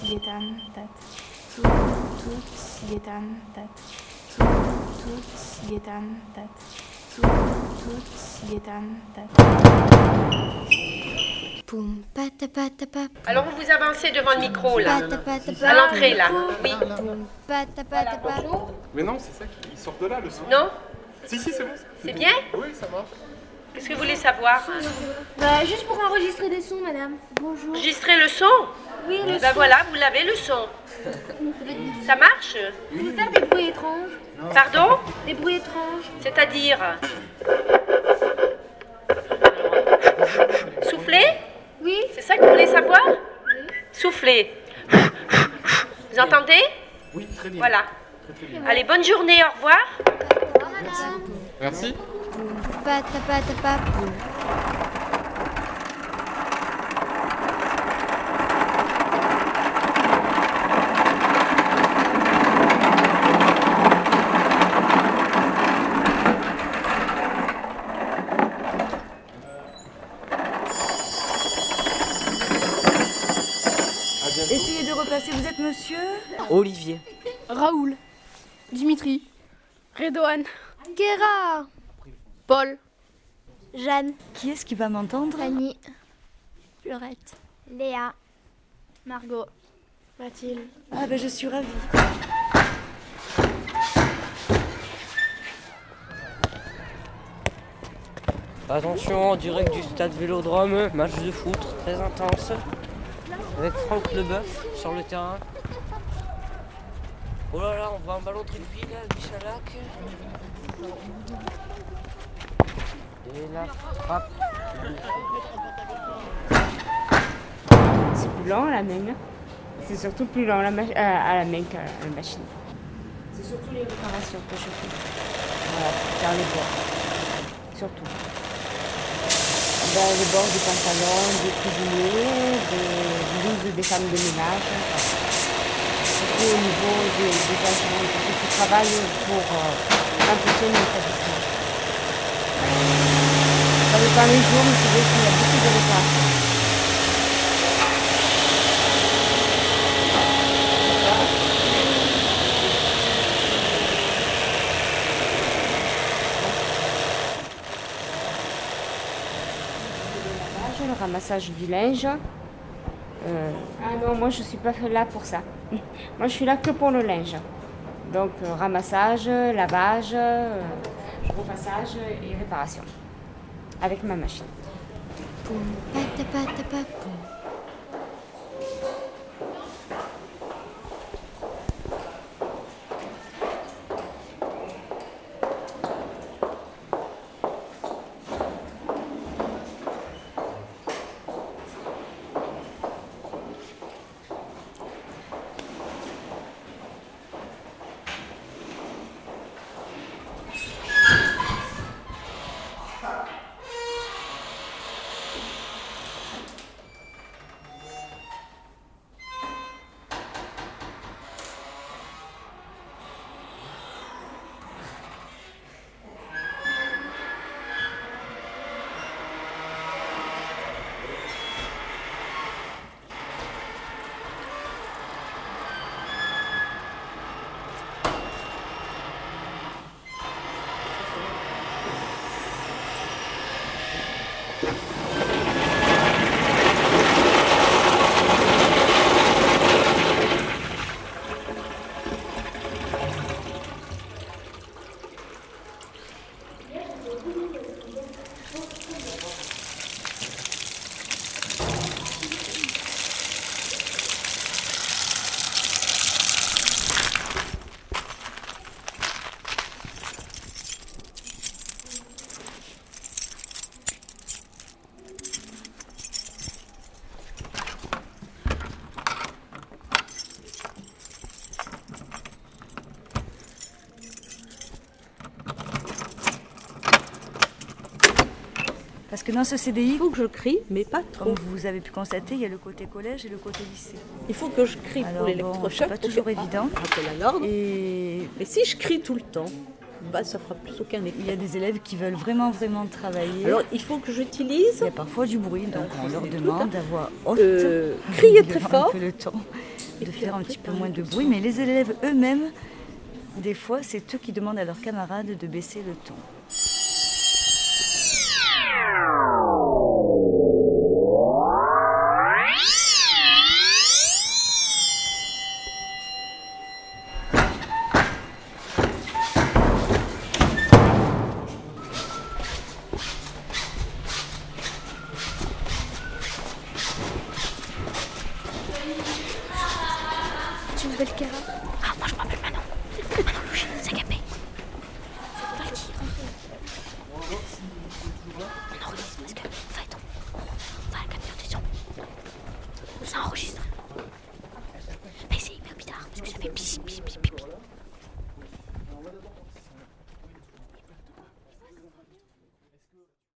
Tut, tut. Tut, tut. Tut, tut. Alors vous vous avancez devant le micro là, Pata, pata, à l'entrée là. Oui. Poum, pata, pata, pap. Mais non, c'est ça qui sort de là, le son. Non Si, si, c'est bon. C'est bien Oui, ça marche. Qu'est-ce que vous voulez savoir Bah, juste pour enregistrer des sons, madame. Bonjour. Enregistrer le son Oui, le Ben voilà, vous l'avez le son. Ça marche On peut faire des bruits étranges. Pardon Des bruits étranges. C'est-à-dire Souffler Oui. C'est ça que vous voulez savoir Souffler. Vous entendez Oui, très bien. Voilà. Allez, bonne journée, au revoir. Merci. Bientôt. Essayez de repasser, vous êtes monsieur? Olivier. Raoul, Dimitri, Redouane, Gérard. Paul, Jeanne. Qui est-ce qui va m'entendre? Fanny. Fleurette. Léa. Margot, Mathilde. Ah ben je suis ravie. Attention, en direct du stade Vélodrome, match de foot très intense. Avec Franck Leboeuf sur le terrain. Oh là là, on voit un ballon de rugby là, Michalak. Et la frappe. C'est plus lent à la main. C'est surtout plus lent ma- à- la main qu'à la machine. C'est surtout les réparations que je fais. Voilà, faire les bords. Surtout. Ben, les bords des pantalons, des cuisiniers, des blouses des femmes de ménage. Surtout au niveau des, des agents de ceux qui travaillent pour euh, de l'établissement. Ça dépend les jours, mais c'est vrai qu'il y a beaucoup de réparations. le ramassage du linge. Euh, ah non, moi je suis pas là pour ça. Moi je suis là que pour le linge. Donc euh, ramassage, lavage, euh, repassage et réparation. Avec ma machine. Que dans ce CDI, Il faut que je crie, mais pas trop. comme vous avez pu constater, il y a le côté collège et le côté lycée. Il faut que je crie Alors pour bon, l'électrochoc. c'est pas toujours que- évident. Rappel à l'ordre. Et Mais si je crie tout le temps, bah, ça fera plus aucun effet. Il y a des élèves qui veulent vraiment, vraiment travailler. Alors, il faut que j'utilise. Il y a parfois du bruit, donc on leur demande à voix haute, Euh, crier très d'avoir un fort. peu le temps de faire un petit peu moins de bruit. Mais les élèves eux-mêmes, des fois, c'est eux qui demandent à leurs camarades de baisser le ton. Ah, moi je m'appelle Manon. Manon c'est capé. C'est pas le dire. On enregistre parce que, on, va à la capture. Ça enregistre. Mais c'est hyper bizarre parce que ça fait